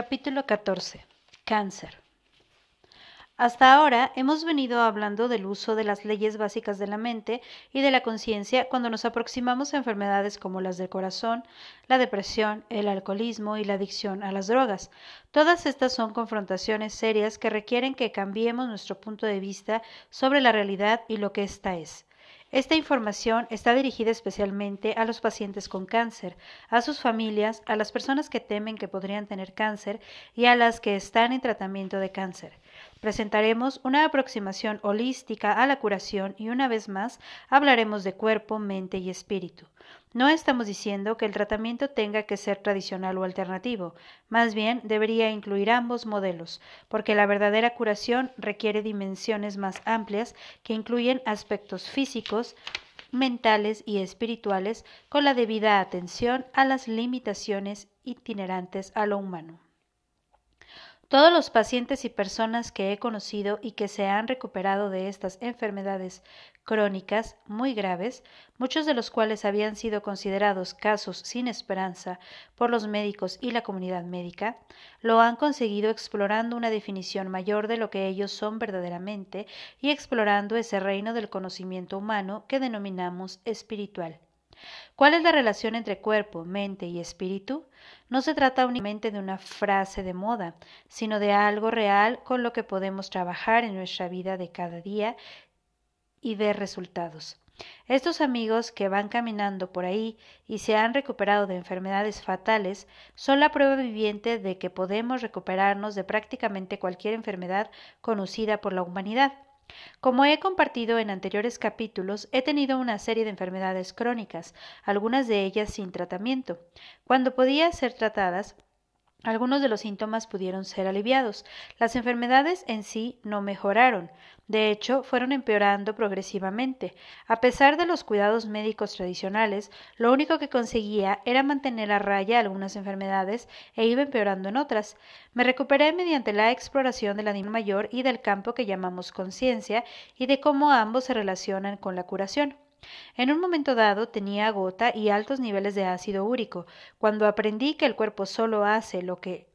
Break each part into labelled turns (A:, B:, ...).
A: Capítulo 14. Cáncer. Hasta ahora hemos venido hablando del uso de las leyes básicas de la mente y de la conciencia cuando nos aproximamos a enfermedades como las del corazón, la depresión, el alcoholismo y la adicción a las drogas. Todas estas son confrontaciones serias que requieren que cambiemos nuestro punto de vista sobre la realidad y lo que ésta es. Esta información está dirigida especialmente a los pacientes con cáncer, a sus familias, a las personas que temen que podrían tener cáncer y a las que están en tratamiento de cáncer. Presentaremos una aproximación holística a la curación y una vez más hablaremos de cuerpo, mente y espíritu. No estamos diciendo que el tratamiento tenga que ser tradicional o alternativo, más bien debería incluir ambos modelos, porque la verdadera curación requiere dimensiones más amplias que incluyen aspectos físicos, mentales y espirituales con la debida atención a las limitaciones itinerantes a lo humano. Todos los pacientes y personas que he conocido y que se han recuperado de estas enfermedades crónicas muy graves, muchos de los cuales habían sido considerados casos sin esperanza por los médicos y la comunidad médica, lo han conseguido explorando una definición mayor de lo que ellos son verdaderamente y explorando ese reino del conocimiento humano que denominamos espiritual. ¿Cuál es la relación entre cuerpo, mente y espíritu? No se trata únicamente de una frase de moda, sino de algo real con lo que podemos trabajar en nuestra vida de cada día y ver resultados. Estos amigos que van caminando por ahí y se han recuperado de enfermedades fatales son la prueba viviente de que podemos recuperarnos de prácticamente cualquier enfermedad conocida por la humanidad. Como he compartido en anteriores capítulos, he tenido una serie de enfermedades crónicas, algunas de ellas sin tratamiento. Cuando podía ser tratadas, algunos de los síntomas pudieron ser aliviados. Las enfermedades en sí no mejoraron. De hecho, fueron empeorando progresivamente. A pesar de los cuidados médicos tradicionales, lo único que conseguía era mantener a raya algunas enfermedades e iba empeorando en otras. Me recuperé mediante la exploración del animal mayor y del campo que llamamos conciencia y de cómo ambos se relacionan con la curación. En un momento dado tenía gota y altos niveles de ácido úrico. Cuando aprendí que el cuerpo solo hace lo que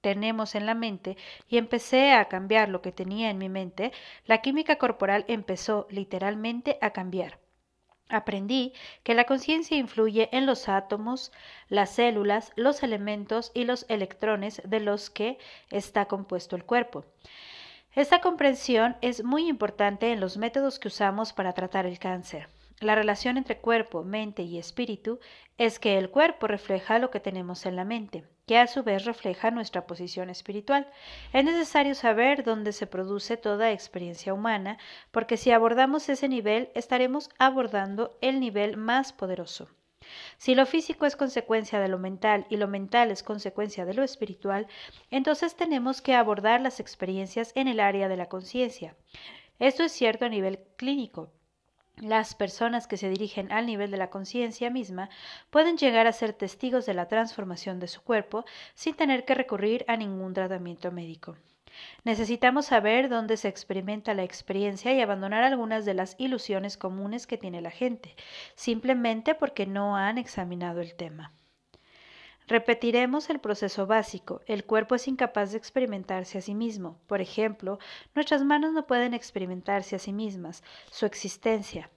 A: tenemos en la mente y empecé a cambiar lo que tenía en mi mente, la química corporal empezó literalmente a cambiar. Aprendí que la conciencia influye en los átomos, las células, los elementos y los electrones de los que está compuesto el cuerpo. Esta comprensión es muy importante en los métodos que usamos para tratar el cáncer. La relación entre cuerpo, mente y espíritu es que el cuerpo refleja lo que tenemos en la mente, que a su vez refleja nuestra posición espiritual. Es necesario saber dónde se produce toda experiencia humana, porque si abordamos ese nivel, estaremos abordando el nivel más poderoso. Si lo físico es consecuencia de lo mental y lo mental es consecuencia de lo espiritual, entonces tenemos que abordar las experiencias en el área de la conciencia. Esto es cierto a nivel clínico, las personas que se dirigen al nivel de la conciencia misma pueden llegar a ser testigos de la transformación de su cuerpo sin tener que recurrir a ningún tratamiento médico. Necesitamos saber dónde se experimenta la experiencia y abandonar algunas de las ilusiones comunes que tiene la gente, simplemente porque no han examinado el tema. Repetiremos el proceso básico. El cuerpo es incapaz de experimentarse a sí mismo. Por ejemplo, nuestras manos no pueden experimentarse a sí mismas, su existencia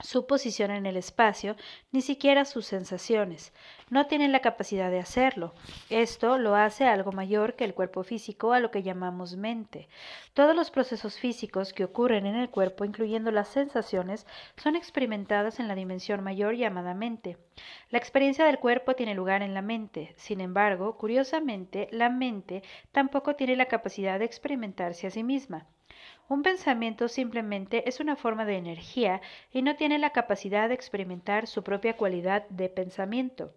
A: su posición en el espacio, ni siquiera sus sensaciones. No tienen la capacidad de hacerlo. Esto lo hace algo mayor que el cuerpo físico a lo que llamamos mente. Todos los procesos físicos que ocurren en el cuerpo, incluyendo las sensaciones, son experimentadas en la dimensión mayor llamada mente. La experiencia del cuerpo tiene lugar en la mente. Sin embargo, curiosamente, la mente tampoco tiene la capacidad de experimentarse a sí misma. Un pensamiento simplemente es una forma de energía y no tiene la capacidad de experimentar su propia cualidad de pensamiento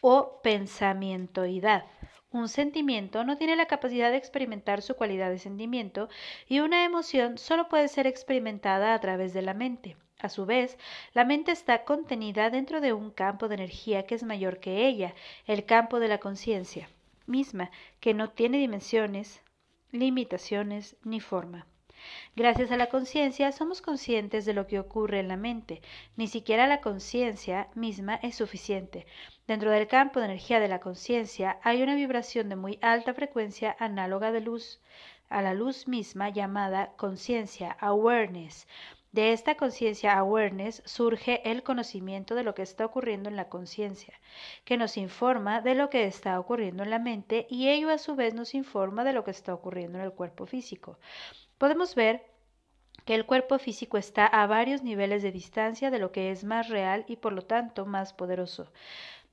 A: o pensamientoidad. Un sentimiento no tiene la capacidad de experimentar su cualidad de sentimiento y una emoción solo puede ser experimentada a través de la mente. A su vez, la mente está contenida dentro de un campo de energía que es mayor que ella, el campo de la conciencia misma, que no tiene dimensiones, limitaciones ni forma. Gracias a la conciencia somos conscientes de lo que ocurre en la mente. Ni siquiera la conciencia misma es suficiente. Dentro del campo de energía de la conciencia hay una vibración de muy alta frecuencia análoga de luz a la luz misma llamada conciencia, awareness. De esta conciencia awareness surge el conocimiento de lo que está ocurriendo en la conciencia, que nos informa de lo que está ocurriendo en la mente y ello a su vez nos informa de lo que está ocurriendo en el cuerpo físico. Podemos ver que el cuerpo físico está a varios niveles de distancia de lo que es más real y por lo tanto más poderoso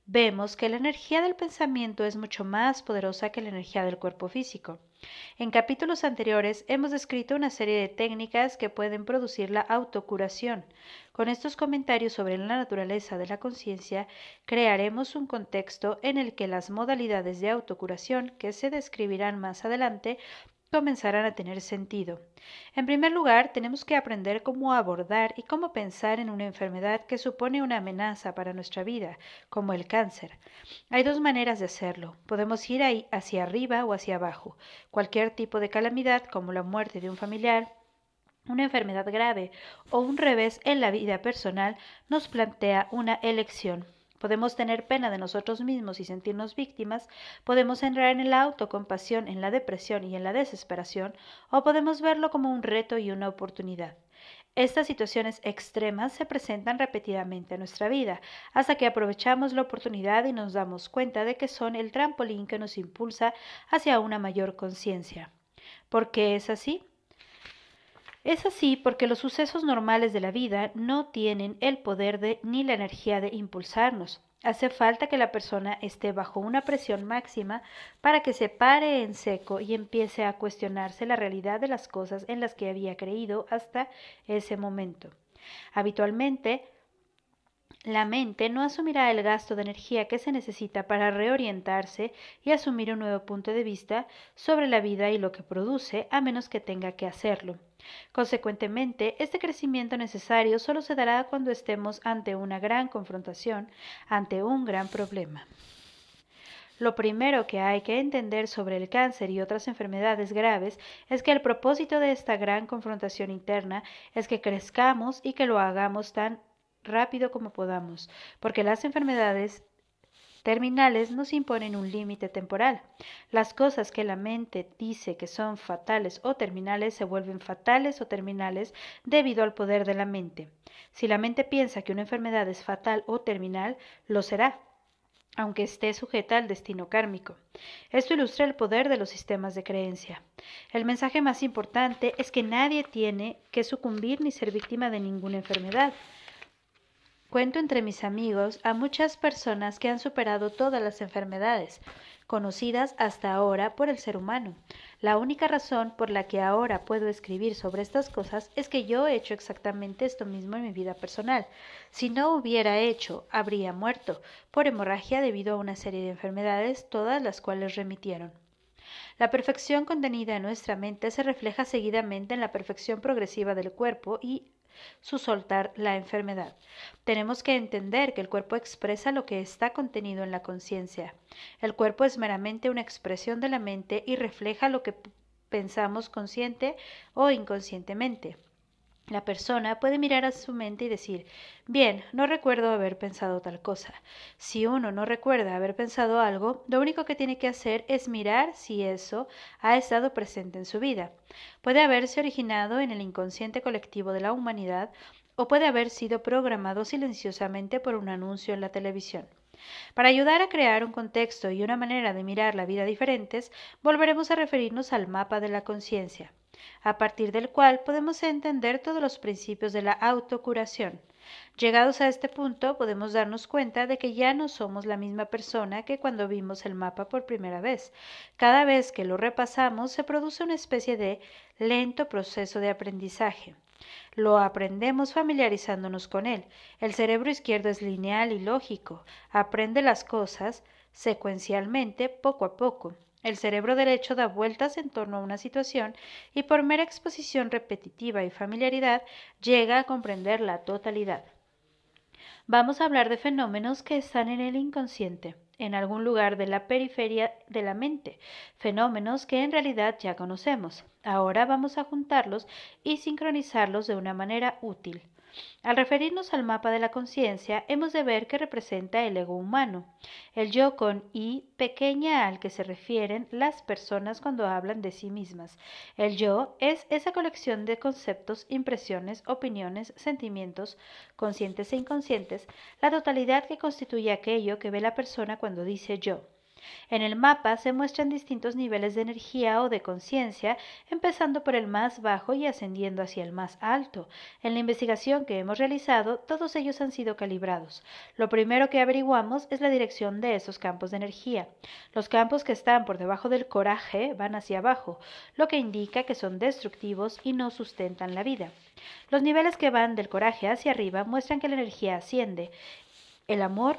A: vemos que la energía del pensamiento es mucho más poderosa que la energía del cuerpo físico. En capítulos anteriores hemos descrito una serie de técnicas que pueden producir la autocuración. Con estos comentarios sobre la naturaleza de la conciencia, crearemos un contexto en el que las modalidades de autocuración que se describirán más adelante comenzarán a tener sentido. En primer lugar, tenemos que aprender cómo abordar y cómo pensar en una enfermedad que supone una amenaza para nuestra vida, como el cáncer. Hay dos maneras de hacerlo. Podemos ir ahí hacia arriba o hacia abajo. Cualquier tipo de calamidad, como la muerte de un familiar, una enfermedad grave o un revés en la vida personal, nos plantea una elección. Podemos tener pena de nosotros mismos y sentirnos víctimas, podemos entrar en la autocompasión, en la depresión y en la desesperación, o podemos verlo como un reto y una oportunidad. Estas situaciones extremas se presentan repetidamente en nuestra vida, hasta que aprovechamos la oportunidad y nos damos cuenta de que son el trampolín que nos impulsa hacia una mayor conciencia. ¿Por qué es así? Es así porque los sucesos normales de la vida no tienen el poder de ni la energía de impulsarnos. Hace falta que la persona esté bajo una presión máxima para que se pare en seco y empiece a cuestionarse la realidad de las cosas en las que había creído hasta ese momento. Habitualmente, la mente no asumirá el gasto de energía que se necesita para reorientarse y asumir un nuevo punto de vista sobre la vida y lo que produce, a menos que tenga que hacerlo. Consecuentemente, este crecimiento necesario solo se dará cuando estemos ante una gran confrontación, ante un gran problema. Lo primero que hay que entender sobre el cáncer y otras enfermedades graves es que el propósito de esta gran confrontación interna es que crezcamos y que lo hagamos tan rápido como podamos, porque las enfermedades terminales nos imponen un límite temporal. Las cosas que la mente dice que son fatales o terminales se vuelven fatales o terminales debido al poder de la mente. Si la mente piensa que una enfermedad es fatal o terminal, lo será aunque esté sujeta al destino kármico. Esto ilustra el poder de los sistemas de creencia. El mensaje más importante es que nadie tiene que sucumbir ni ser víctima de ninguna enfermedad. Cuento entre mis amigos a muchas personas que han superado todas las enfermedades conocidas hasta ahora por el ser humano. La única razón por la que ahora puedo escribir sobre estas cosas es que yo he hecho exactamente esto mismo en mi vida personal. Si no hubiera hecho, habría muerto por hemorragia debido a una serie de enfermedades, todas las cuales remitieron. La perfección contenida en nuestra mente se refleja seguidamente en la perfección progresiva del cuerpo y su soltar la enfermedad. Tenemos que entender que el cuerpo expresa lo que está contenido en la conciencia. El cuerpo es meramente una expresión de la mente y refleja lo que pensamos consciente o inconscientemente. La persona puede mirar a su mente y decir, bien, no recuerdo haber pensado tal cosa. Si uno no recuerda haber pensado algo, lo único que tiene que hacer es mirar si eso ha estado presente en su vida. Puede haberse originado en el inconsciente colectivo de la humanidad o puede haber sido programado silenciosamente por un anuncio en la televisión. Para ayudar a crear un contexto y una manera de mirar la vida diferentes, volveremos a referirnos al mapa de la conciencia a partir del cual podemos entender todos los principios de la autocuración. Llegados a este punto, podemos darnos cuenta de que ya no somos la misma persona que cuando vimos el mapa por primera vez. Cada vez que lo repasamos, se produce una especie de lento proceso de aprendizaje. Lo aprendemos familiarizándonos con él. El cerebro izquierdo es lineal y lógico. Aprende las cosas secuencialmente, poco a poco. El cerebro derecho da vueltas en torno a una situación y por mera exposición repetitiva y familiaridad llega a comprender la totalidad. Vamos a hablar de fenómenos que están en el inconsciente, en algún lugar de la periferia de la mente, fenómenos que en realidad ya conocemos. Ahora vamos a juntarlos y sincronizarlos de una manera útil. Al referirnos al mapa de la conciencia, hemos de ver que representa el ego humano, el yo con I pequeña al que se refieren las personas cuando hablan de sí mismas. El yo es esa colección de conceptos, impresiones, opiniones, sentimientos, conscientes e inconscientes, la totalidad que constituye aquello que ve la persona cuando dice yo. En el mapa se muestran distintos niveles de energía o de conciencia, empezando por el más bajo y ascendiendo hacia el más alto. En la investigación que hemos realizado, todos ellos han sido calibrados. Lo primero que averiguamos es la dirección de esos campos de energía. Los campos que están por debajo del coraje van hacia abajo, lo que indica que son destructivos y no sustentan la vida. Los niveles que van del coraje hacia arriba muestran que la energía asciende. El amor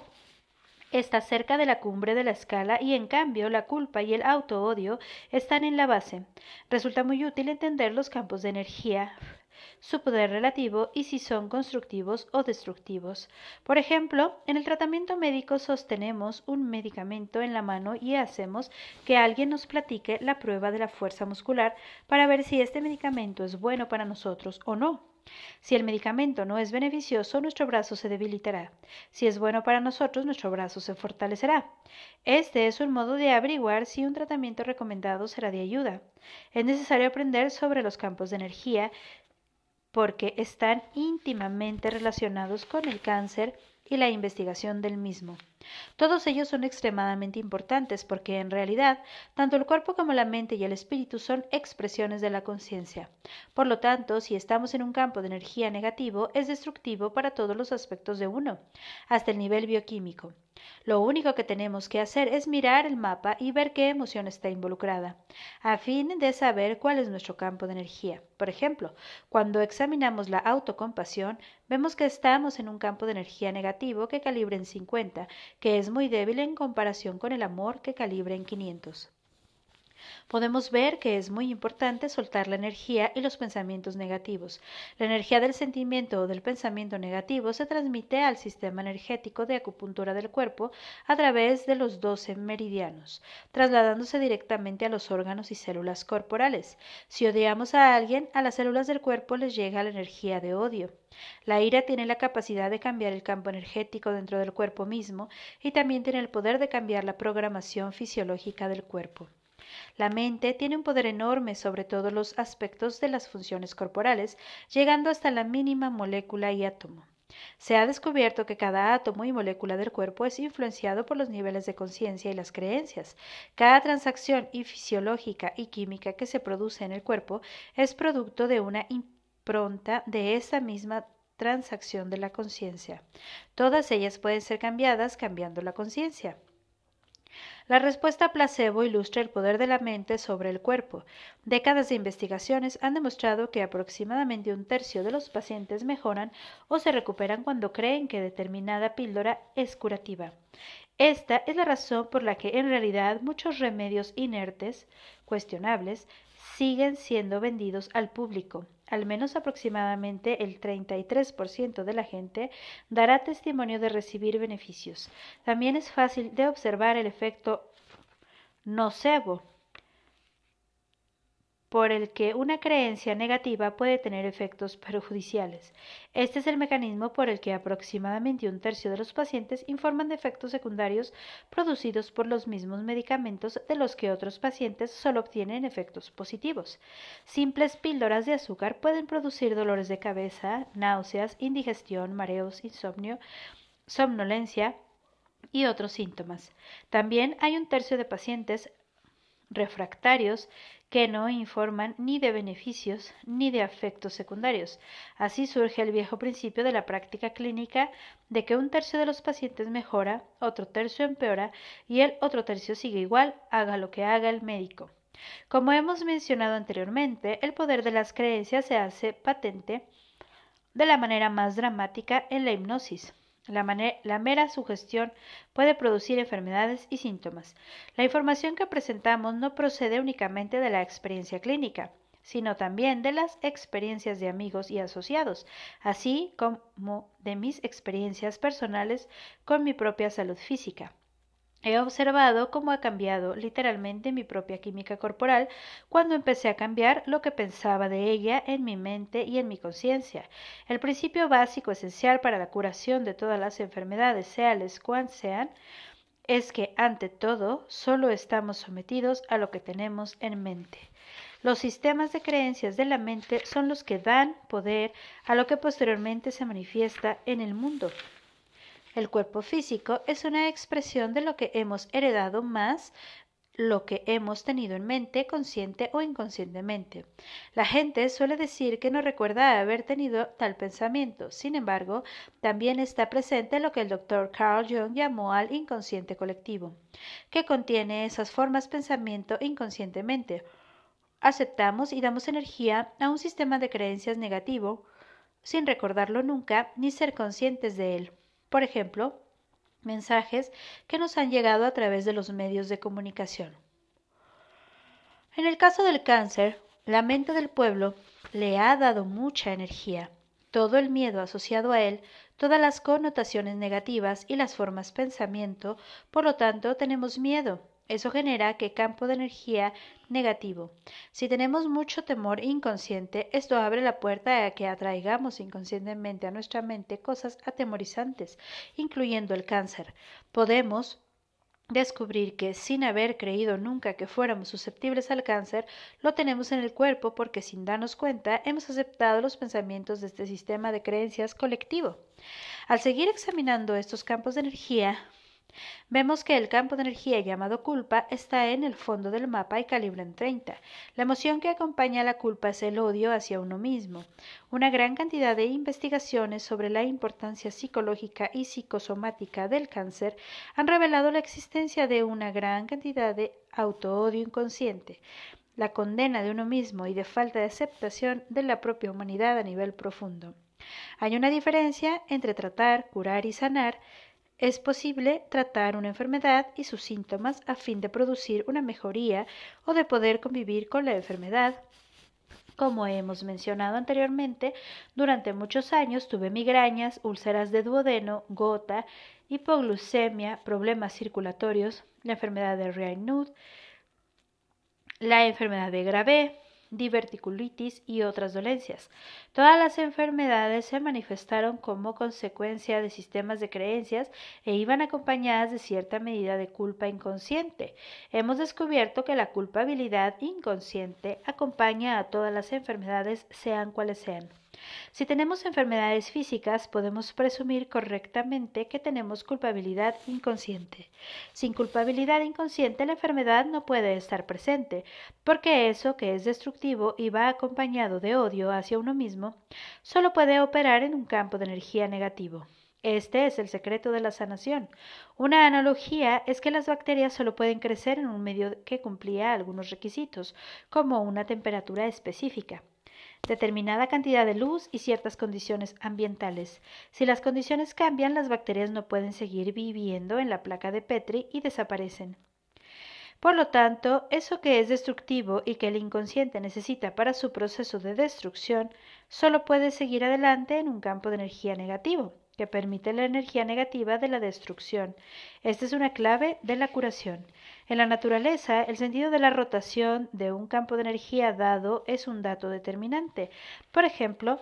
A: está cerca de la cumbre de la escala y en cambio la culpa y el auto-odio están en la base. Resulta muy útil entender los campos de energía, su poder relativo y si son constructivos o destructivos. Por ejemplo, en el tratamiento médico sostenemos un medicamento en la mano y hacemos que alguien nos platique la prueba de la fuerza muscular para ver si este medicamento es bueno para nosotros o no. Si el medicamento no es beneficioso, nuestro brazo se debilitará. Si es bueno para nosotros, nuestro brazo se fortalecerá. Este es un modo de averiguar si un tratamiento recomendado será de ayuda. Es necesario aprender sobre los campos de energía porque están íntimamente relacionados con el cáncer y la investigación del mismo. Todos ellos son extremadamente importantes porque en realidad tanto el cuerpo como la mente y el espíritu son expresiones de la conciencia. Por lo tanto, si estamos en un campo de energía negativo, es destructivo para todos los aspectos de uno, hasta el nivel bioquímico. Lo único que tenemos que hacer es mirar el mapa y ver qué emoción está involucrada, a fin de saber cuál es nuestro campo de energía. Por ejemplo, cuando examinamos la autocompasión, vemos que estamos en un campo de energía negativo que calibra en 50, que es muy débil en comparación con el amor que calibra en 500 podemos ver que es muy importante soltar la energía y los pensamientos negativos. La energía del sentimiento o del pensamiento negativo se transmite al sistema energético de acupuntura del cuerpo a través de los 12 meridianos, trasladándose directamente a los órganos y células corporales. Si odiamos a alguien, a las células del cuerpo les llega la energía de odio. La ira tiene la capacidad de cambiar el campo energético dentro del cuerpo mismo y también tiene el poder de cambiar la programación fisiológica del cuerpo. La mente tiene un poder enorme sobre todos los aspectos de las funciones corporales, llegando hasta la mínima molécula y átomo. Se ha descubierto que cada átomo y molécula del cuerpo es influenciado por los niveles de conciencia y las creencias. Cada transacción y fisiológica y química que se produce en el cuerpo es producto de una impronta de esa misma transacción de la conciencia. Todas ellas pueden ser cambiadas cambiando la conciencia. La respuesta placebo ilustra el poder de la mente sobre el cuerpo. Décadas de investigaciones han demostrado que aproximadamente un tercio de los pacientes mejoran o se recuperan cuando creen que determinada píldora es curativa. Esta es la razón por la que en realidad muchos remedios inertes, cuestionables, siguen siendo vendidos al público. Al menos aproximadamente el 33% de la gente dará testimonio de recibir beneficios. También es fácil de observar el efecto nocebo por el que una creencia negativa puede tener efectos perjudiciales. Este es el mecanismo por el que aproximadamente un tercio de los pacientes informan de efectos secundarios producidos por los mismos medicamentos de los que otros pacientes solo obtienen efectos positivos. Simples píldoras de azúcar pueden producir dolores de cabeza, náuseas, indigestión, mareos, insomnio, somnolencia, y otros síntomas. También hay un tercio de pacientes refractarios que no informan ni de beneficios ni de efectos secundarios. Así surge el viejo principio de la práctica clínica de que un tercio de los pacientes mejora, otro tercio empeora y el otro tercio sigue igual, haga lo que haga el médico. Como hemos mencionado anteriormente, el poder de las creencias se hace patente de la manera más dramática en la hipnosis. La, mera sugestión puede producir enfermedades y síntomas. La información que presentamos no procede únicamente de la experiencia clínica, sino también de las experiencias de amigos y asociados, así como de mis experiencias personales con mi propia salud física. He observado cómo ha cambiado literalmente mi propia química corporal cuando empecé a cambiar lo que pensaba de ella en mi mente y en mi conciencia. El principio básico esencial para la curación de todas las enfermedades, seales cuantas sean, es que ante todo solo estamos sometidos a lo que tenemos en mente. Los sistemas de creencias de la mente son los que dan poder a lo que posteriormente se manifiesta en el mundo. El cuerpo físico es una expresión de lo que hemos heredado más lo que hemos tenido en mente, consciente o inconscientemente. La gente suele decir que no recuerda haber tenido tal pensamiento. Sin embargo, también está presente lo que el doctor Carl Jung llamó al inconsciente colectivo, que contiene esas formas pensamiento inconscientemente. Aceptamos y damos energía a un sistema de creencias negativo sin recordarlo nunca ni ser conscientes de él. Por ejemplo, mensajes que nos han llegado a través de los medios de comunicación. En el caso del cáncer, la mente del pueblo le ha dado mucha energía. Todo el miedo asociado a él, todas las connotaciones negativas y las formas pensamiento, por lo tanto tenemos miedo, eso genera que campo de energía negativo. Si tenemos mucho temor inconsciente, esto abre la puerta a que atraigamos inconscientemente a nuestra mente cosas atemorizantes, incluyendo el cáncer. Podemos descubrir que sin haber creído nunca que fuéramos susceptibles al cáncer, lo tenemos en el cuerpo porque sin darnos cuenta hemos aceptado los pensamientos de este sistema de creencias colectivo. Al seguir examinando estos campos de energía, Vemos que el campo de energía llamado culpa está en el fondo del mapa y calibre en 30. La emoción que acompaña a la culpa es el odio hacia uno mismo. Una gran cantidad de investigaciones sobre la importancia psicológica y psicosomática del cáncer han revelado la existencia de una gran cantidad de autoodio inconsciente la condena de uno mismo y de falta de aceptación de la propia humanidad a nivel profundo. Hay una diferencia entre tratar, curar y sanar es posible tratar una enfermedad y sus síntomas a fin de producir una mejoría o de poder convivir con la enfermedad. Como hemos mencionado anteriormente, durante muchos años tuve migrañas, úlceras de duodeno, gota, hipoglucemia, problemas circulatorios, la enfermedad de Raynaud, la enfermedad de Gravé, diverticulitis y otras dolencias. Todas las enfermedades se manifestaron como consecuencia de sistemas de creencias e iban acompañadas de cierta medida de culpa inconsciente. Hemos descubierto que la culpabilidad inconsciente acompaña a todas las enfermedades, sean cuales sean. Si tenemos enfermedades físicas, podemos presumir correctamente que tenemos culpabilidad inconsciente. Sin culpabilidad inconsciente, la enfermedad no puede estar presente, porque eso que es destructivo y va acompañado de odio hacia uno mismo, solo puede operar en un campo de energía negativo. Este es el secreto de la sanación. Una analogía es que las bacterias solo pueden crecer en un medio que cumplía algunos requisitos, como una temperatura específica determinada cantidad de luz y ciertas condiciones ambientales. Si las condiciones cambian, las bacterias no pueden seguir viviendo en la placa de Petri y desaparecen. Por lo tanto, eso que es destructivo y que el inconsciente necesita para su proceso de destrucción, solo puede seguir adelante en un campo de energía negativo, que permite la energía negativa de la destrucción. Esta es una clave de la curación. En la naturaleza, el sentido de la rotación de un campo de energía dado es un dato determinante. Por ejemplo,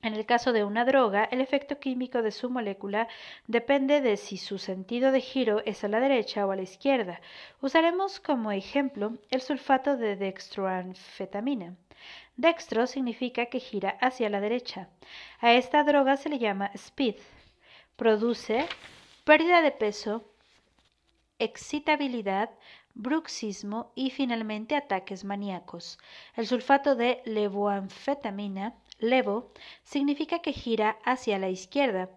A: en el caso de una droga, el efecto químico de su molécula depende de si su sentido de giro es a la derecha o a la izquierda. Usaremos como ejemplo el sulfato de dextroanfetamina. Dextro significa que gira hacia la derecha. A esta droga se le llama speed. Produce pérdida de peso, excitabilidad, bruxismo y finalmente ataques maníacos. El sulfato de levoanfetamina, levo, significa que gira hacia la izquierda.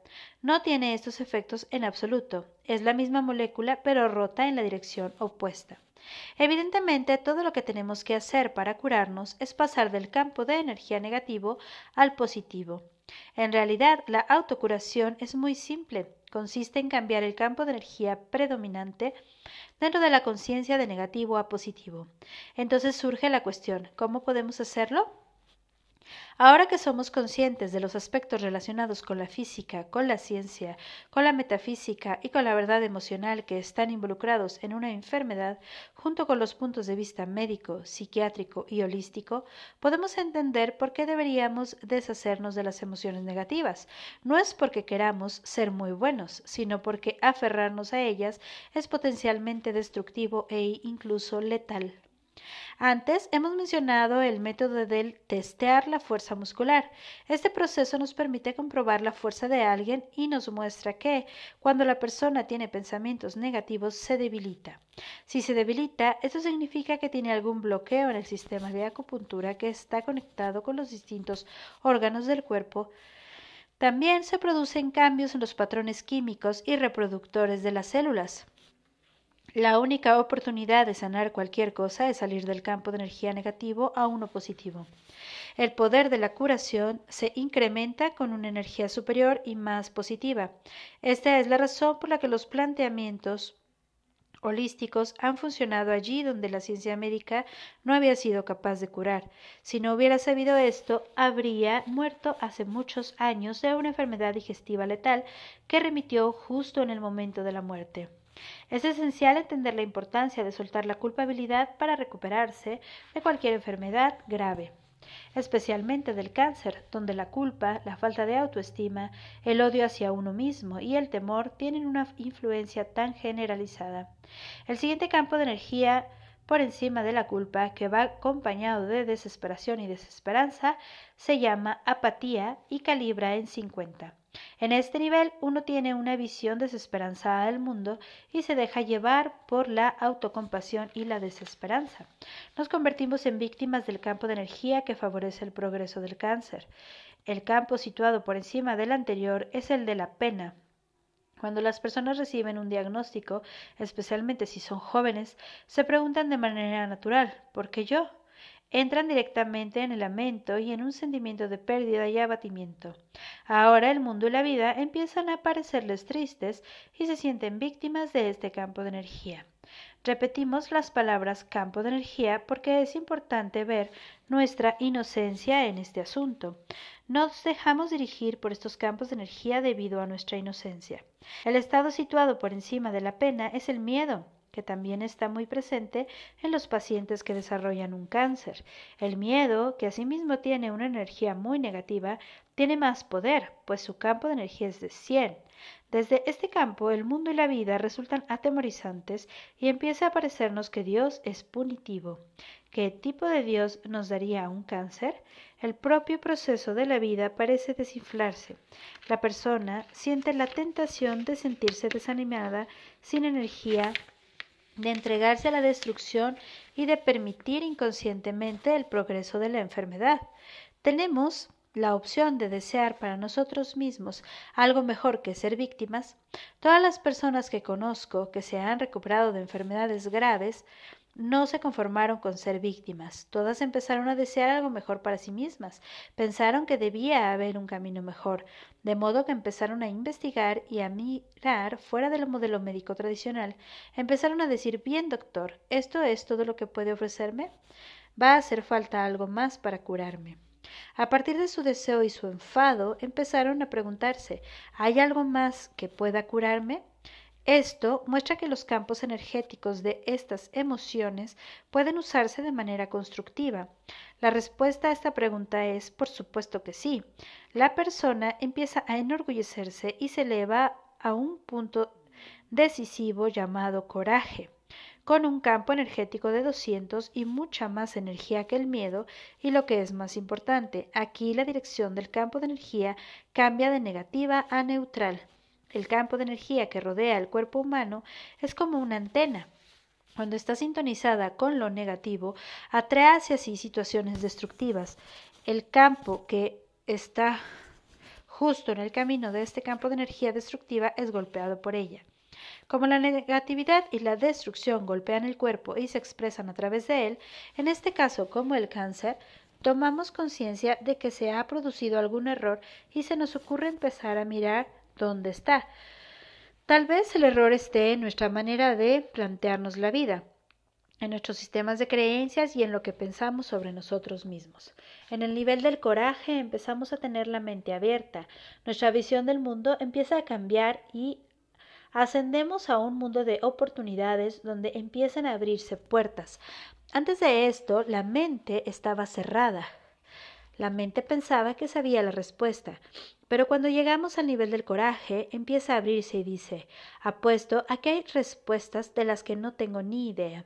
A: No tiene estos efectos en absoluto. Es la misma molécula pero rota en la dirección opuesta. Evidentemente, todo lo que tenemos que hacer para curarnos es pasar del campo de energía negativo al positivo. En realidad, la autocuración es muy simple consiste en cambiar el campo de energía predominante dentro de la conciencia de negativo a positivo. Entonces surge la cuestión, ¿cómo podemos hacerlo? Ahora que somos conscientes de los aspectos relacionados con la física, con la ciencia, con la metafísica y con la verdad emocional que están involucrados en una enfermedad, junto con los puntos de vista médico, psiquiátrico y holístico, podemos entender por qué deberíamos deshacernos de las emociones negativas. No es porque queramos ser muy buenos, sino porque aferrarnos a ellas es potencialmente destructivo e incluso letal. Antes hemos mencionado el método del testear la fuerza muscular. Este proceso nos permite comprobar la fuerza de alguien y nos muestra que, cuando la persona tiene pensamientos negativos, se debilita. Si se debilita, esto significa que tiene algún bloqueo en el sistema de acupuntura que está conectado con los distintos órganos del cuerpo. También se producen cambios en los patrones químicos y reproductores de las células. La única oportunidad de sanar cualquier cosa es salir del campo de energía negativo a uno positivo. El poder de la curación se incrementa con una energía superior y más positiva. Esta es la razón por la que los planteamientos holísticos han funcionado allí donde la ciencia médica no había sido capaz de curar. Si no hubiera sabido esto, habría muerto hace muchos años de una enfermedad digestiva letal que remitió justo en el momento de la muerte. Es esencial entender la importancia de soltar la culpabilidad para recuperarse de cualquier enfermedad grave, especialmente del cáncer, donde la culpa, la falta de autoestima, el odio hacia uno mismo y el temor tienen una influencia tan generalizada. El siguiente campo de energía por encima de la culpa, que va acompañado de desesperación y desesperanza, se llama apatía y calibra en 50. En este nivel uno tiene una visión desesperanzada del mundo y se deja llevar por la autocompasión y la desesperanza. Nos convertimos en víctimas del campo de energía que favorece el progreso del cáncer. El campo situado por encima del anterior es el de la pena, cuando las personas reciben un diagnóstico, especialmente si son jóvenes, se preguntan de manera natural, ¿por qué yo? Entran directamente en el lamento y en un sentimiento de pérdida y abatimiento. Ahora el mundo y la vida empiezan a parecerles tristes y se sienten víctimas de este campo de energía. Repetimos las palabras campo de energía porque es importante ver nuestra inocencia en este asunto. Nos dejamos dirigir por estos campos de energía debido a nuestra inocencia. El estado situado por encima de la pena es el miedo que también está muy presente en los pacientes que desarrollan un cáncer. El miedo, que asimismo tiene una energía muy negativa, tiene más poder, pues su campo de energía es de 100. Desde este campo el mundo y la vida resultan atemorizantes y empieza a parecernos que Dios es punitivo. ¿Qué tipo de Dios nos daría un cáncer? El propio proceso de la vida parece desinflarse. La persona siente la tentación de sentirse desanimada, sin energía, de entregarse a la destrucción y de permitir inconscientemente el progreso de la enfermedad. Tenemos la opción de desear para nosotros mismos algo mejor que ser víctimas. Todas las personas que conozco que se han recuperado de enfermedades graves no se conformaron con ser víctimas, todas empezaron a desear algo mejor para sí mismas, pensaron que debía haber un camino mejor, de modo que empezaron a investigar y a mirar fuera del modelo médico tradicional, empezaron a decir bien doctor, ¿esto es todo lo que puede ofrecerme? Va a hacer falta algo más para curarme. A partir de su deseo y su enfado, empezaron a preguntarse ¿hay algo más que pueda curarme? Esto muestra que los campos energéticos de estas emociones pueden usarse de manera constructiva. La respuesta a esta pregunta es, por supuesto que sí. La persona empieza a enorgullecerse y se eleva a un punto decisivo llamado coraje, con un campo energético de 200 y mucha más energía que el miedo y lo que es más importante, aquí la dirección del campo de energía cambia de negativa a neutral. El campo de energía que rodea el cuerpo humano es como una antena. Cuando está sintonizada con lo negativo, atrae hacia sí situaciones destructivas. El campo que está justo en el camino de este campo de energía destructiva es golpeado por ella. Como la negatividad y la destrucción golpean el cuerpo y se expresan a través de él, en este caso como el cáncer, tomamos conciencia de que se ha producido algún error y se nos ocurre empezar a mirar dónde está. Tal vez el error esté en nuestra manera de plantearnos la vida. en nuestros sistemas de creencias y en lo que pensamos sobre nosotros mismos. En el nivel del coraje empezamos a tener la mente abierta, nuestra visión del mundo empieza a cambiar y ascendemos a un mundo de oportunidades donde empiezan a abrirse puertas. Antes de esto, la mente estaba cerrada. La mente pensaba que sabía la respuesta, pero cuando llegamos al nivel del coraje, empieza a abrirse y dice, apuesto a que hay respuestas de las que no tengo ni idea.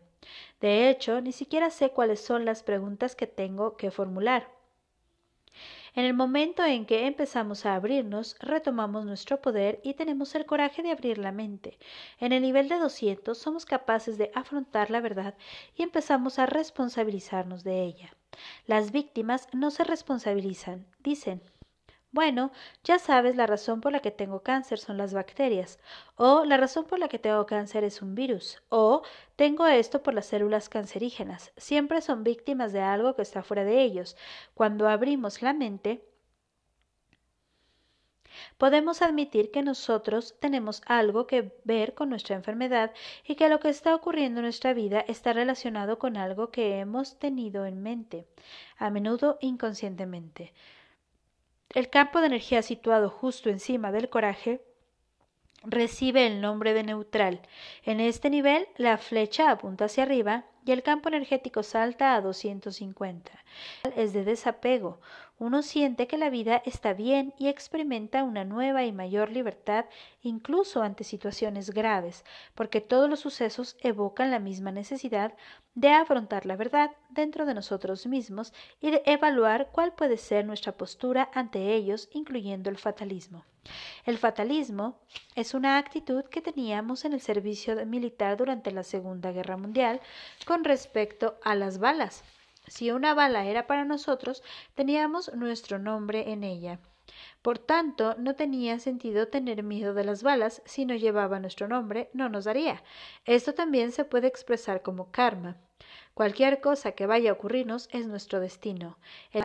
A: De hecho, ni siquiera sé cuáles son las preguntas que tengo que formular. En el momento en que empezamos a abrirnos, retomamos nuestro poder y tenemos el coraje de abrir la mente. En el nivel de 200 somos capaces de afrontar la verdad y empezamos a responsabilizarnos de ella. Las víctimas no se responsabilizan, dicen, bueno, ya sabes, la razón por la que tengo cáncer son las bacterias, o la razón por la que tengo cáncer es un virus, o tengo esto por las células cancerígenas. Siempre son víctimas de algo que está fuera de ellos. Cuando abrimos la mente, podemos admitir que nosotros tenemos algo que ver con nuestra enfermedad y que lo que está ocurriendo en nuestra vida está relacionado con algo que hemos tenido en mente, a menudo inconscientemente. El campo de energía situado justo encima del coraje recibe el nombre de neutral. En este nivel, la flecha apunta hacia arriba y el campo energético salta a 250. Es de desapego, uno siente que la vida está bien y experimenta una nueva y mayor libertad incluso ante situaciones graves, porque todos los sucesos evocan la misma necesidad de afrontar la verdad dentro de nosotros mismos y de evaluar cuál puede ser nuestra postura ante ellos, incluyendo el fatalismo. El fatalismo es una actitud que teníamos en el servicio militar durante la Segunda Guerra Mundial con respecto a las balas. Si una bala era para nosotros, teníamos nuestro nombre en ella. Por tanto, no tenía sentido tener miedo de las balas si no llevaba nuestro nombre, no nos daría. Esto también se puede expresar como karma. Cualquier cosa que vaya a ocurrirnos es nuestro destino.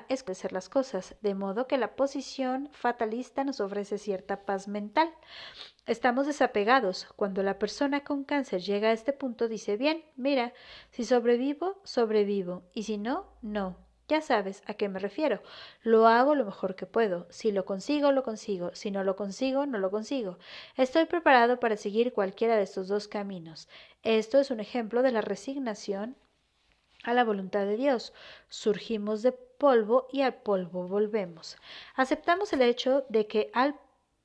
A: Es hacer las cosas, de modo que la posición fatalista nos ofrece cierta paz mental. Estamos desapegados. Cuando la persona con cáncer llega a este punto, dice, bien, mira, si sobrevivo, sobrevivo, y si no, no. Ya sabes a qué me refiero. Lo hago lo mejor que puedo. Si lo consigo, lo consigo. Si no lo consigo, no lo consigo. Estoy preparado para seguir cualquiera de estos dos caminos. Esto es un ejemplo de la resignación a la voluntad de Dios. Surgimos de polvo y al polvo volvemos. Aceptamos el hecho de que al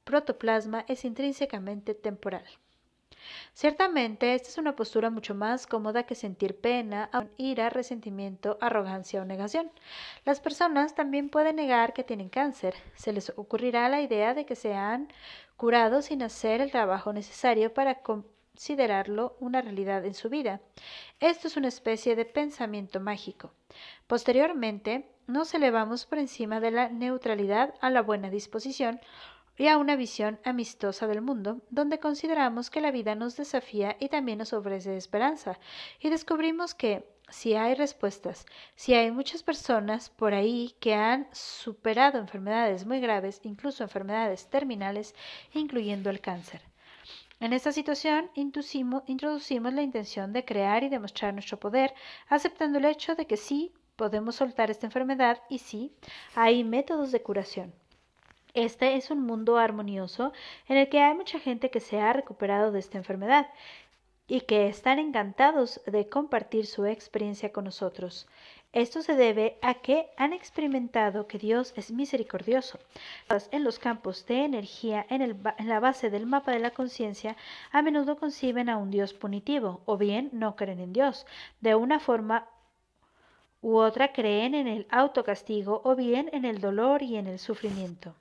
A: protoplasma es intrínsecamente temporal. Ciertamente, esta es una postura mucho más cómoda que sentir pena, ira, resentimiento, arrogancia o negación. Las personas también pueden negar que tienen cáncer. Se les ocurrirá la idea de que se han curado sin hacer el trabajo necesario para considerarlo una realidad en su vida. Esto es una especie de pensamiento mágico. Posteriormente, nos elevamos por encima de la neutralidad a la buena disposición y a una visión amistosa del mundo, donde consideramos que la vida nos desafía y también nos ofrece esperanza, y descubrimos que si hay respuestas, si hay muchas personas por ahí que han superado enfermedades muy graves, incluso enfermedades terminales, incluyendo el cáncer. En esta situación introducimos la intención de crear y demostrar nuestro poder, aceptando el hecho de que sí podemos soltar esta enfermedad y sí hay métodos de curación. Este es un mundo armonioso en el que hay mucha gente que se ha recuperado de esta enfermedad y que están encantados de compartir su experiencia con nosotros. Esto se debe a que han experimentado que Dios es misericordioso. En los campos de energía en, la base del mapa de la conciencia a menudo conciben a un Dios punitivo o bien no creen en Dios. De una forma u otra creen en el autocastigo o bien en el dolor y en el sufrimiento.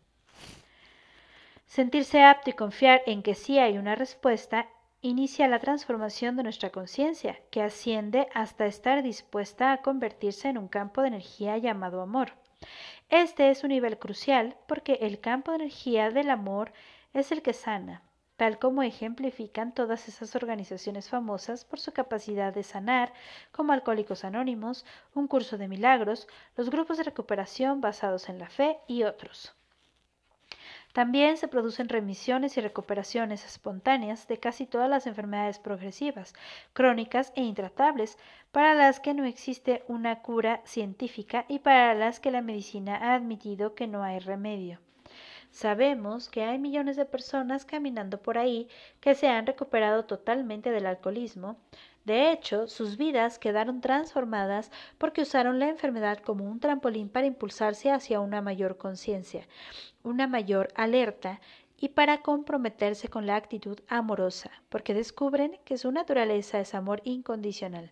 A: Sentirse apto y confiar en que sí hay una respuesta inicia la transformación de nuestra conciencia, que asciende hasta estar dispuesta a convertirse en un campo de energía llamado amor. Este es un nivel crucial porque el campo de energía del amor es el que sana, tal como ejemplifican todas esas organizaciones famosas por su capacidad de sanar, como Alcohólicos Anónimos, un curso de milagros, los grupos de recuperación basados en la fe y otros. También se producen remisiones y recuperaciones espontáneas de casi todas las enfermedades progresivas, crónicas e intratables, para las que no existe una cura científica y para las que la medicina ha admitido que no hay remedio. Sabemos que hay millones de personas caminando por ahí que se han recuperado totalmente del alcoholismo. De hecho, sus vidas quedaron transformadas porque usaron la enfermedad como un trampolín para impulsarse hacia una mayor conciencia, una mayor alerta y para comprometerse con la actitud amorosa, porque descubren que su naturaleza es amor incondicional.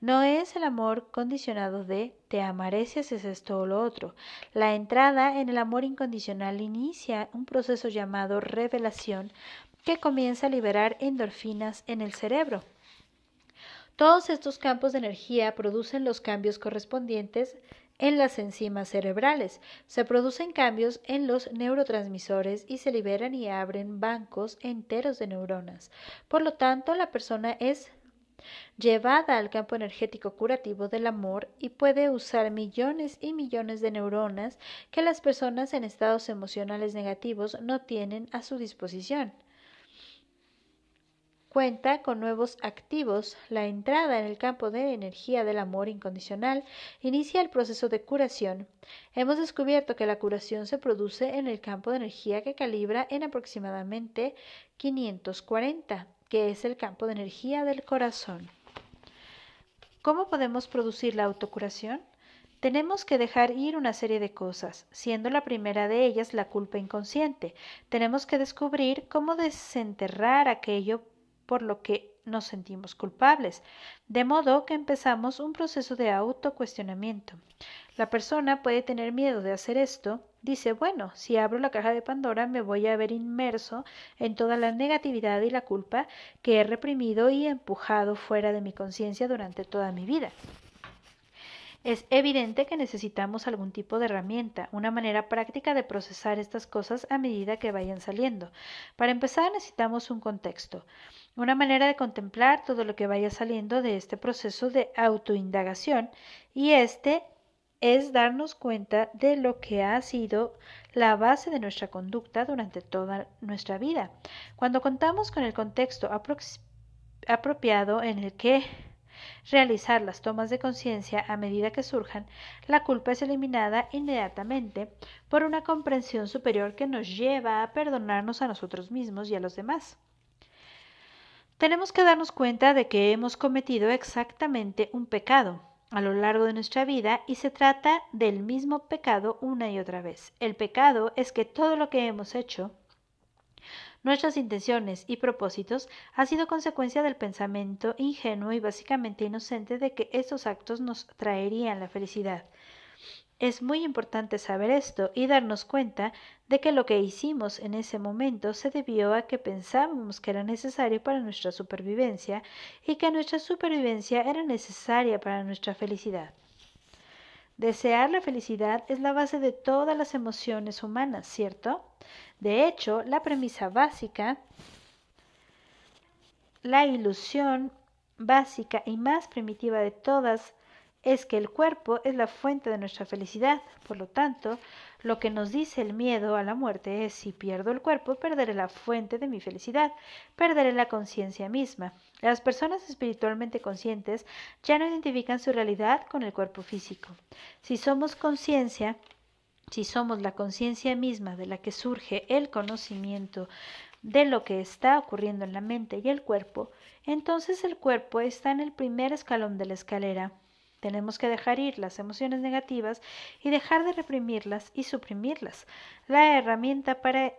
A: No es el amor condicionado de te amaré si haces esto o lo otro. La entrada en el amor incondicional inicia un proceso llamado revelación que comienza a liberar endorfinas en el cerebro. Todos estos campos de energía producen los cambios correspondientes en las enzimas cerebrales. Se producen cambios en los neurotransmisores y se liberan y abren bancos enteros de neuronas. Por lo tanto, la persona es llevada al campo energético curativo del amor y puede usar millones y millones de neuronas que las personas en estados emocionales negativos no tienen a su disposición cuenta con nuevos activos. La entrada en el campo de energía del amor incondicional inicia el proceso de curación. Hemos descubierto que la curación se produce en el campo de energía que calibra en aproximadamente 540, que es el campo de energía del corazón. ¿Cómo podemos producir la autocuración? Tenemos que dejar ir una serie de cosas, siendo la primera de ellas la culpa inconsciente. Tenemos que descubrir cómo desenterrar aquello por lo que nos sentimos culpables, de modo que empezamos un proceso de autocuestionamiento. La persona puede tener miedo de hacer esto, dice, bueno, si abro la caja de Pandora me voy a ver inmerso en toda la negatividad y la culpa que he reprimido y empujado fuera de mi conciencia durante toda mi vida. Es evidente que necesitamos algún tipo de herramienta, una manera práctica de procesar estas cosas a medida que vayan saliendo. Para empezar necesitamos un contexto una manera de contemplar todo lo que vaya saliendo de este proceso de autoindagación y este es darnos cuenta de lo que ha sido la base de nuestra conducta durante toda nuestra vida. Cuando contamos con el contexto apropiado en el que realizar las tomas de conciencia a medida que surjan, la culpa es eliminada inmediatamente por una comprensión superior que nos lleva a perdonarnos a nosotros mismos y a los demás. Tenemos que darnos cuenta de que hemos cometido exactamente un pecado a lo largo de nuestra vida y se trata del mismo pecado una y otra vez. El pecado es que todo lo que hemos hecho, nuestras intenciones y propósitos, ha sido consecuencia del pensamiento ingenuo y básicamente inocente de que estos actos nos traerían la felicidad. Es muy importante saber esto y darnos cuenta de que lo que hicimos en ese momento se debió a que pensábamos que era necesario para nuestra supervivencia y que nuestra supervivencia era necesaria para nuestra felicidad. Desear la felicidad es la base de todas las emociones humanas, ¿cierto? De hecho, la premisa básica, la ilusión básica y más primitiva de todas es que el cuerpo es la fuente de nuestra felicidad. Por lo tanto, lo que nos dice el miedo a la muerte es si pierdo el cuerpo, perderé la fuente de mi felicidad, perderé la conciencia misma. Las personas espiritualmente conscientes ya no identifican su realidad con el cuerpo físico. Si somos conciencia, si somos la conciencia misma de la que surge el conocimiento de lo que está ocurriendo en la mente y el cuerpo, entonces el cuerpo está en el primer escalón de la escalera tenemos que dejar ir las emociones negativas y dejar de reprimirlas y suprimirlas. La herramienta para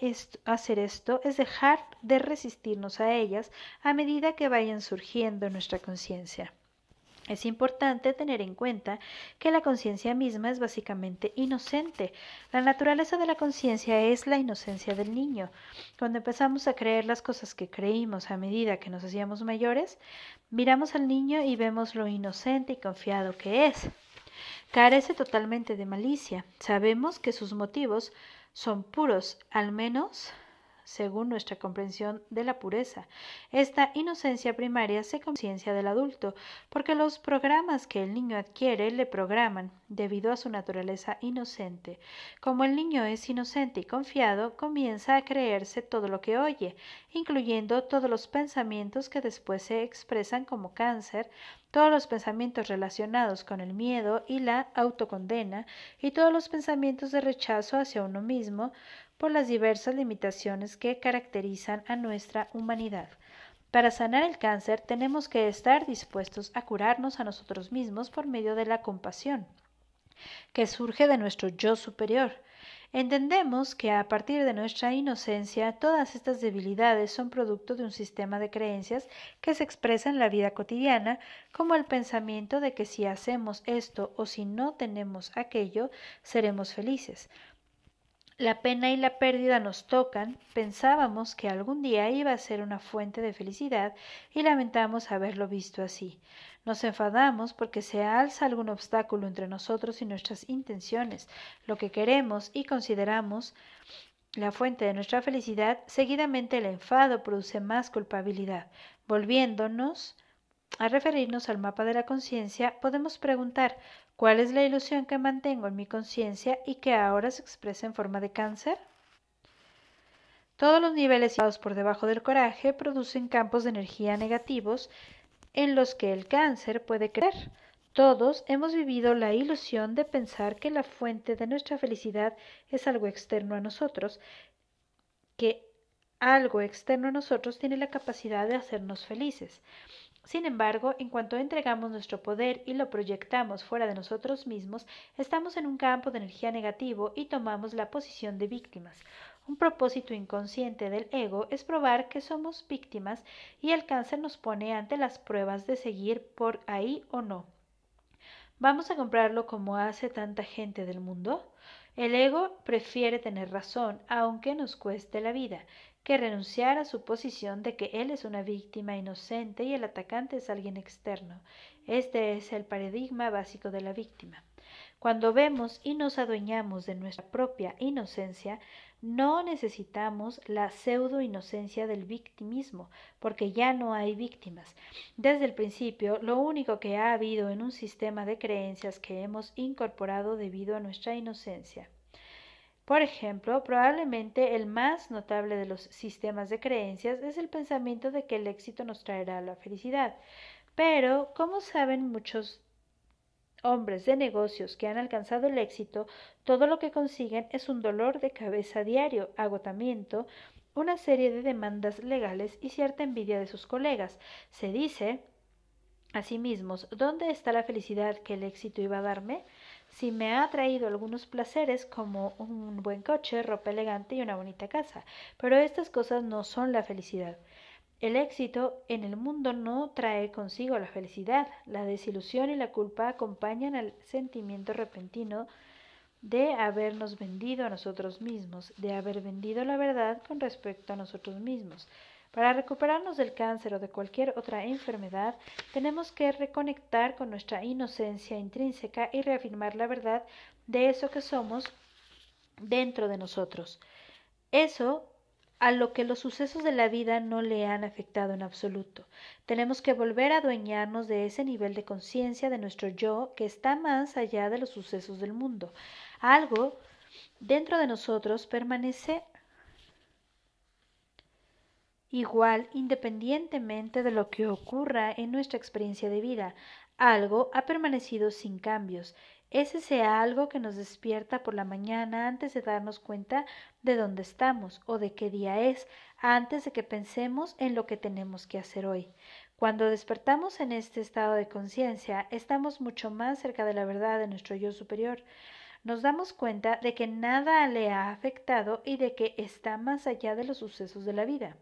A: hacer esto es dejar de resistirnos a ellas a medida que vayan surgiendo en nuestra conciencia. Es importante tener en cuenta que la conciencia misma es básicamente inocente. La naturaleza de la conciencia es la inocencia del niño. Cuando empezamos a creer las cosas que creímos a medida que nos hacíamos mayores, miramos al niño y vemos lo inocente y confiado que es. Carece totalmente de malicia. Sabemos que sus motivos son puros, al menos según nuestra comprensión de la pureza. Esta inocencia primaria se conciencia del adulto, porque los programas que el niño adquiere le programan, debido a su naturaleza inocente. Como el niño es inocente y confiado, comienza a creerse todo lo que oye, incluyendo todos los pensamientos que después se expresan como cáncer, todos los pensamientos relacionados con el miedo y la autocondena, y todos los pensamientos de rechazo hacia uno mismo, por las diversas limitaciones que caracterizan a nuestra humanidad. Para sanar el cáncer tenemos que estar dispuestos a curarnos a nosotros mismos por medio de la compasión, que surge de nuestro yo superior. Entendemos que a partir de nuestra inocencia todas estas debilidades son producto de un sistema de creencias que se expresa en la vida cotidiana, como el pensamiento de que si hacemos esto o si no tenemos aquello, seremos felices. La pena y la pérdida nos tocan, pensábamos que algún día iba a ser una fuente de felicidad y lamentamos haberlo visto así. Nos enfadamos porque se alza algún obstáculo entre nosotros y nuestras intenciones, lo que queremos y consideramos la fuente de nuestra felicidad, seguidamente el enfado produce más culpabilidad. Volviéndonos a referirnos al mapa de la conciencia, podemos preguntar ¿Cuál es la ilusión que mantengo en mi conciencia y que ahora se expresa en forma de cáncer? Todos los niveles situados por debajo del coraje producen campos de energía negativos en los que el cáncer puede creer. Todos hemos vivido la ilusión de pensar que la fuente de nuestra felicidad es algo externo a nosotros, que algo externo a nosotros tiene la capacidad de hacernos felices. Sin embargo, en cuanto entregamos nuestro poder y lo proyectamos fuera de nosotros mismos, estamos en un campo de energía negativo y tomamos la posición de víctimas. Un propósito inconsciente del ego es probar que somos víctimas y el cáncer nos pone ante las pruebas de seguir por ahí o no. ¿Vamos a comprarlo como hace tanta gente del mundo? El ego prefiere tener razón, aunque nos cueste la vida que renunciar a su posición de que él es una víctima inocente y el atacante es alguien externo. Este es el paradigma básico de la víctima. Cuando vemos y nos adueñamos de nuestra propia inocencia, no necesitamos la pseudo inocencia del victimismo, porque ya no hay víctimas. Desde el principio, lo único que ha habido en un sistema de creencias que hemos incorporado debido a nuestra inocencia. Por ejemplo, probablemente el más notable de los sistemas de creencias es el pensamiento de que el éxito nos traerá la felicidad. Pero, como saben muchos hombres de negocios que han alcanzado el éxito, todo lo que consiguen es un dolor de cabeza diario, agotamiento, una serie de demandas legales y cierta envidia de sus colegas. Se dice a sí mismos, ¿dónde está la felicidad que el éxito iba a darme? Si me ha traído algunos placeres como un buen coche, ropa elegante y una bonita casa, pero estas cosas no son la felicidad. El éxito en el mundo no trae consigo la felicidad. La desilusión y la culpa acompañan al sentimiento repentino de habernos vendido a nosotros mismos, de haber vendido la verdad con respecto a nosotros mismos. Para recuperarnos del cáncer o de cualquier otra enfermedad, tenemos que reconectar con nuestra inocencia intrínseca y reafirmar la verdad de eso que somos dentro de nosotros. Eso a lo que los sucesos de la vida no le han afectado en absoluto. Tenemos que volver a adueñarnos de ese nivel de conciencia de nuestro yo que está más allá de los sucesos del mundo. Algo dentro de nosotros permanece igual independientemente de lo que ocurra en nuestra experiencia de vida. Algo ha permanecido sin cambios. Es ese algo que nos despierta por la mañana antes de darnos cuenta de dónde estamos o de qué día es, antes de que pensemos en lo que tenemos que hacer hoy. Cuando despertamos en este estado de conciencia, estamos mucho más cerca de la verdad de nuestro yo superior. Nos damos cuenta de que nada le ha afectado y de que está más allá de los sucesos de la vida.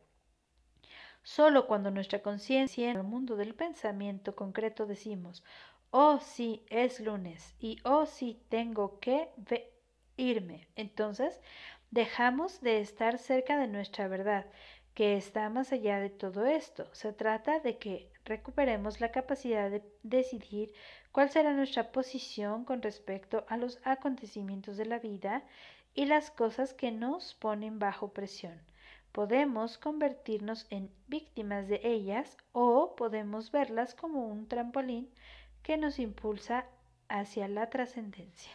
A: Solo cuando nuestra conciencia en el mundo del pensamiento concreto decimos, oh sí, es lunes y oh sí, tengo que irme. Entonces, dejamos de estar cerca de nuestra verdad, que está más allá de todo esto. Se trata de que recuperemos la capacidad de decidir cuál será nuestra posición con respecto a los acontecimientos de la vida y las cosas que nos ponen bajo presión. Podemos convertirnos en víctimas de ellas o podemos verlas como un trampolín que nos impulsa hacia la trascendencia.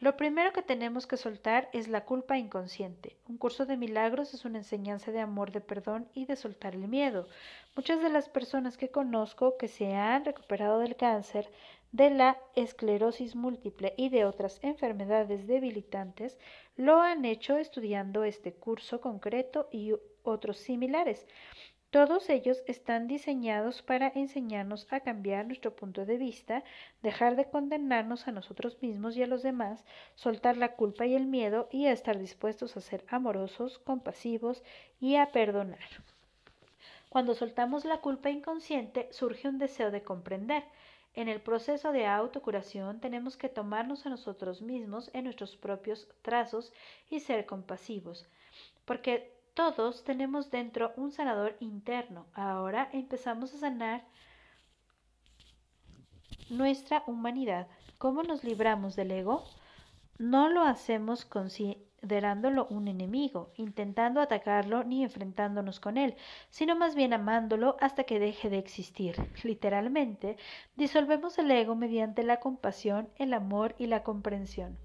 A: Lo primero que tenemos que soltar es la culpa inconsciente. Un curso de milagros es una enseñanza de amor, de perdón y de soltar el miedo. Muchas de las personas que conozco que se han recuperado del cáncer, de la esclerosis múltiple y de otras enfermedades debilitantes lo han hecho estudiando este curso concreto y otros similares. Todos ellos están diseñados para enseñarnos a cambiar nuestro punto de vista, dejar de condenarnos a nosotros mismos y a los demás, soltar la culpa y el miedo y a estar dispuestos a ser amorosos, compasivos y a perdonar. Cuando soltamos la culpa inconsciente surge un deseo de comprender. En el proceso de autocuración tenemos que tomarnos a nosotros mismos en nuestros propios trazos y ser compasivos, porque todos tenemos dentro un sanador interno. Ahora empezamos a sanar nuestra humanidad. ¿Cómo nos libramos del ego? No lo hacemos considerándolo un enemigo, intentando atacarlo ni enfrentándonos con él, sino más bien amándolo hasta que deje de existir. Literalmente, disolvemos el ego mediante la compasión, el amor y la comprensión.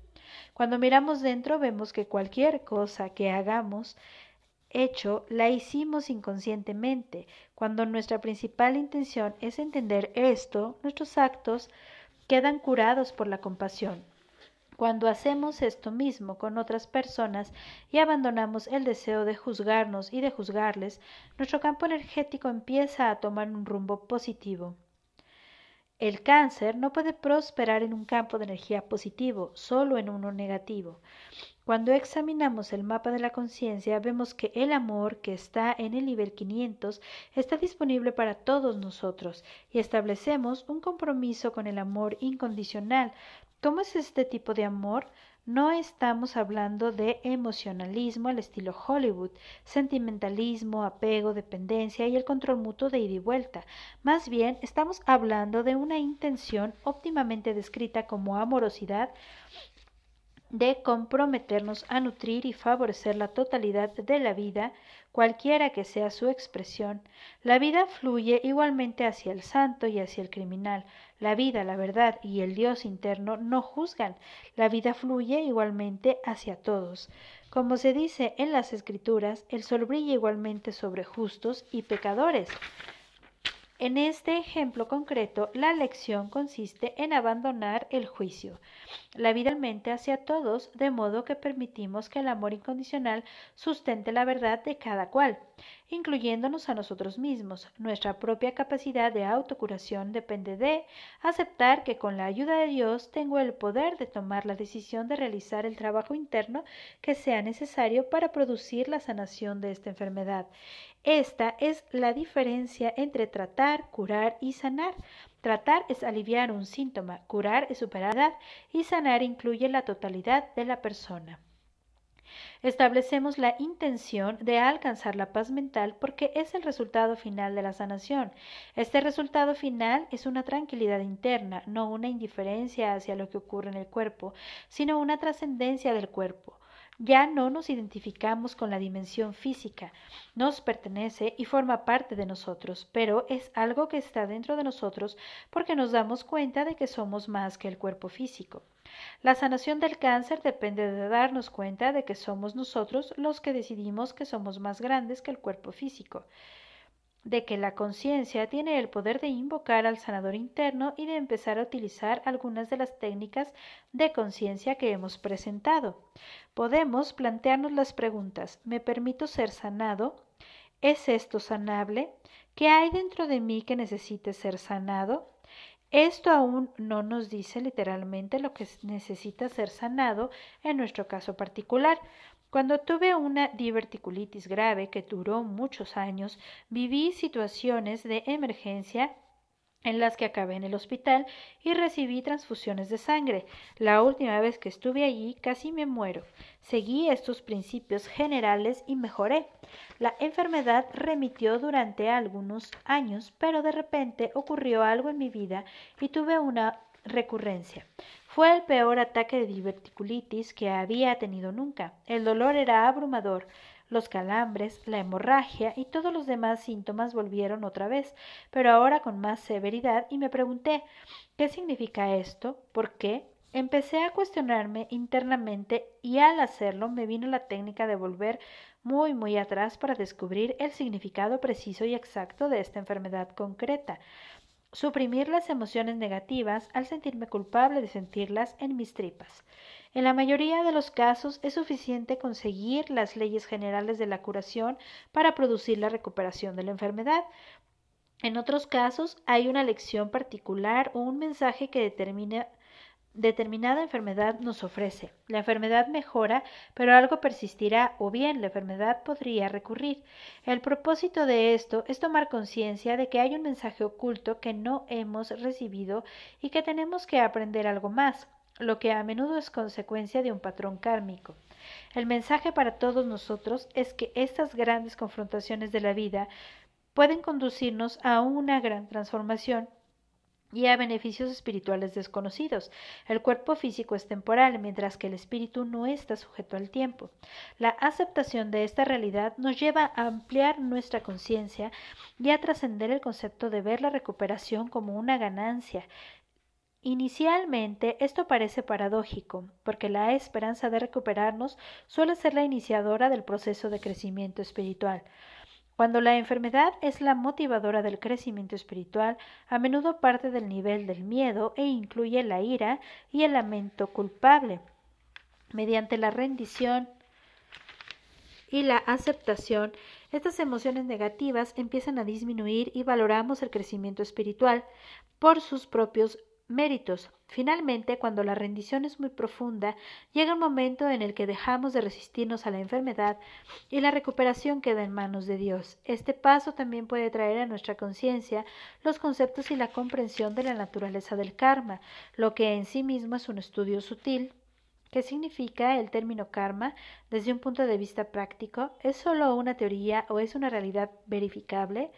A: Cuando miramos dentro vemos que cualquier cosa que hagamos hecho la hicimos inconscientemente. Cuando nuestra principal intención es entender esto, nuestros actos quedan curados por la compasión. Cuando hacemos esto mismo con otras personas y abandonamos el deseo de juzgarnos y de juzgarles, nuestro campo energético empieza a tomar un rumbo positivo. El cáncer no puede prosperar en un campo de energía positivo, solo en uno negativo. Cuando examinamos el mapa de la conciencia, vemos que el amor que está en el nivel 500 está disponible para todos nosotros y establecemos un compromiso con el amor incondicional. ¿Cómo es este tipo de amor? No estamos hablando de emocionalismo al estilo Hollywood, sentimentalismo, apego, dependencia y el control mutuo de ida y vuelta. Más bien, estamos hablando de una intención óptimamente descrita como amorosidad de comprometernos a nutrir y favorecer la totalidad de la vida, cualquiera que sea su expresión. La vida fluye igualmente hacia el santo y hacia el criminal. La vida, la verdad y el Dios interno no juzgan. La vida fluye igualmente hacia todos. Como se dice en las Escrituras, el sol brilla igualmente sobre justos y pecadores. En este ejemplo concreto, la lección consiste en abandonar el juicio, la vida mente hacia todos, de modo que permitimos que el amor incondicional sustente la verdad de cada cual, incluyéndonos a nosotros mismos. Nuestra propia capacidad de autocuración depende de aceptar que con la ayuda de Dios tengo el poder de tomar la decisión de realizar el trabajo interno que sea necesario para producir la sanación de esta enfermedad. Esta es la diferencia entre tratar, curar y sanar. Tratar es aliviar un síntoma, curar es superar y sanar incluye la totalidad de la persona. Establecemos la intención de alcanzar la paz mental porque es el resultado final de la sanación. Este resultado final es una tranquilidad interna, no una indiferencia hacia lo que ocurre en el cuerpo, sino una trascendencia del cuerpo. Ya no nos identificamos con la dimensión física, nos pertenece y forma parte de nosotros, pero es algo que está dentro de nosotros porque nos damos cuenta de que somos más que el cuerpo físico. La sanación del cáncer depende de darnos cuenta de que somos nosotros los que decidimos que somos más grandes que el cuerpo físico de que la conciencia tiene el poder de invocar al sanador interno y de empezar a utilizar algunas de las técnicas de conciencia que hemos presentado. Podemos plantearnos las preguntas ¿me permito ser sanado? ¿Es esto sanable? ¿Qué hay dentro de mí que necesite ser sanado? Esto aún no nos dice literalmente lo que necesita ser sanado en nuestro caso particular, cuando tuve una diverticulitis grave que duró muchos años, viví situaciones de emergencia en las que acabé en el hospital y recibí transfusiones de sangre. La última vez que estuve allí casi me muero. Seguí estos principios generales y mejoré. La enfermedad remitió durante algunos años, pero de repente ocurrió algo en mi vida y tuve una recurrencia. Fue el peor ataque de diverticulitis que había tenido nunca. El dolor era abrumador. Los calambres, la hemorragia y todos los demás síntomas volvieron otra vez, pero ahora con más severidad y me pregunté ¿qué significa esto? ¿Por qué? Empecé a cuestionarme internamente y al hacerlo me vino la técnica de volver muy muy atrás para descubrir el significado preciso y exacto de esta enfermedad concreta. Suprimir las emociones negativas al sentirme culpable de sentirlas en mis tripas. En la mayoría de los casos es suficiente conseguir las leyes generales de la curación para producir la recuperación de la enfermedad. En otros casos hay una lección particular o un mensaje que determina determinada enfermedad nos ofrece. La enfermedad mejora, pero algo persistirá o bien la enfermedad podría recurrir. El propósito de esto es tomar conciencia de que hay un mensaje oculto que no hemos recibido y que tenemos que aprender algo más, lo que a menudo es consecuencia de un patrón kármico. El mensaje para todos nosotros es que estas grandes confrontaciones de la vida pueden conducirnos a una gran transformación y a beneficios espirituales desconocidos. El cuerpo físico es temporal, mientras que el espíritu no está sujeto al tiempo. La aceptación de esta realidad nos lleva a ampliar nuestra conciencia y a trascender el concepto de ver la recuperación como una ganancia. Inicialmente esto parece paradójico, porque la esperanza de recuperarnos suele ser la iniciadora del proceso de crecimiento espiritual. Cuando la enfermedad es la motivadora del crecimiento espiritual, a menudo parte del nivel del miedo e incluye la ira y el lamento culpable. Mediante la rendición y la aceptación, estas emociones negativas empiezan a disminuir y valoramos el crecimiento espiritual por sus propios Méritos. Finalmente, cuando la rendición es muy profunda, llega un momento en el que dejamos de resistirnos a la enfermedad y la recuperación queda en manos de Dios. Este paso también puede traer a nuestra conciencia los conceptos y la comprensión de la naturaleza del karma, lo que en sí mismo es un estudio sutil. ¿Qué significa el término karma desde un punto de vista práctico? ¿Es solo una teoría o es una realidad verificable?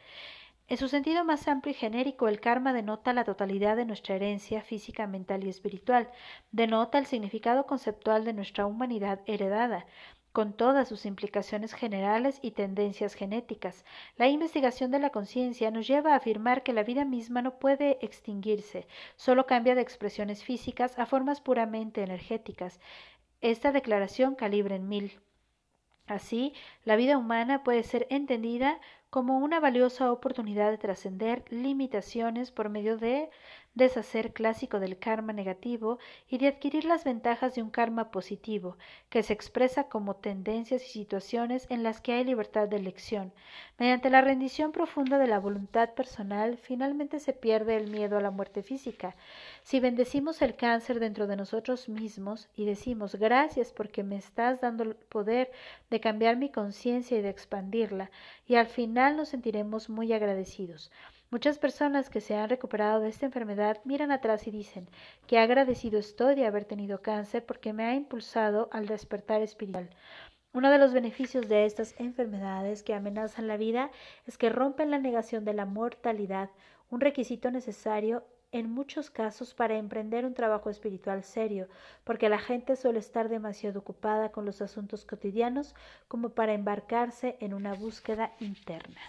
A: En su sentido más amplio y genérico, el karma denota la totalidad de nuestra herencia física, mental y espiritual, denota el significado conceptual de nuestra humanidad heredada, con todas sus implicaciones generales y tendencias genéticas. La investigación de la conciencia nos lleva a afirmar que la vida misma no puede extinguirse, solo cambia de expresiones físicas a formas puramente energéticas. Esta declaración calibre en mil. Así, la vida humana puede ser entendida como una valiosa oportunidad de trascender limitaciones por medio de deshacer clásico del karma negativo y de adquirir las ventajas de un karma positivo, que se expresa como tendencias y situaciones en las que hay libertad de elección. Mediante la rendición profunda de la voluntad personal, finalmente se pierde el miedo a la muerte física. Si bendecimos el cáncer dentro de nosotros mismos y decimos gracias porque me estás dando el poder de cambiar mi conciencia y de expandirla, y al nos sentiremos muy agradecidos. Muchas personas que se han recuperado de esta enfermedad miran atrás y dicen que agradecido estoy de haber tenido cáncer porque me ha impulsado al despertar espiritual. Uno de los beneficios de estas enfermedades que amenazan la vida es que rompen la negación de la mortalidad, un requisito necesario en muchos casos para emprender un trabajo espiritual serio, porque la gente suele estar demasiado ocupada con los asuntos cotidianos como para embarcarse en una búsqueda interna.